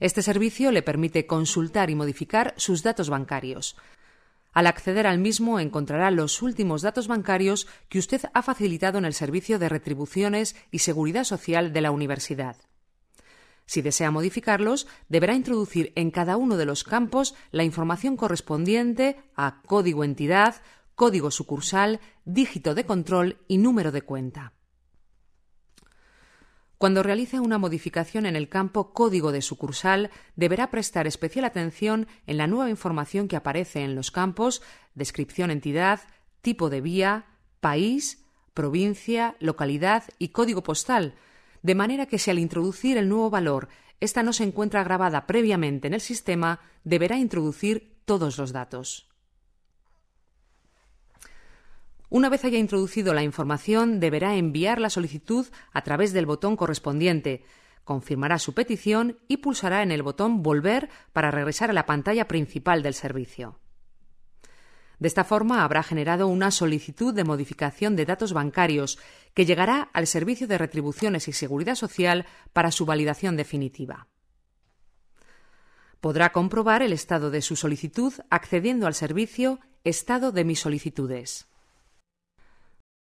Este servicio le permite consultar y modificar sus datos bancarios. Al acceder al mismo encontrará los últimos datos bancarios que usted ha facilitado en el Servicio de Retribuciones y Seguridad Social de la Universidad. Si desea modificarlos, deberá introducir en cada uno de los campos la información correspondiente a código entidad, código sucursal, dígito de control y número de cuenta. Cuando realice una modificación en el campo código de sucursal, deberá prestar especial atención en la nueva información que aparece en los campos descripción entidad, tipo de vía, país, provincia, localidad y código postal, de manera que si al introducir el nuevo valor esta no se encuentra grabada previamente en el sistema, deberá introducir todos los datos. Una vez haya introducido la información, deberá enviar la solicitud a través del botón correspondiente, confirmará su petición y pulsará en el botón Volver para regresar a la pantalla principal del servicio. De esta forma habrá generado una solicitud de modificación de datos bancarios que llegará al Servicio de Retribuciones y Seguridad Social para su validación definitiva. Podrá comprobar el estado de su solicitud accediendo al servicio Estado de mis solicitudes.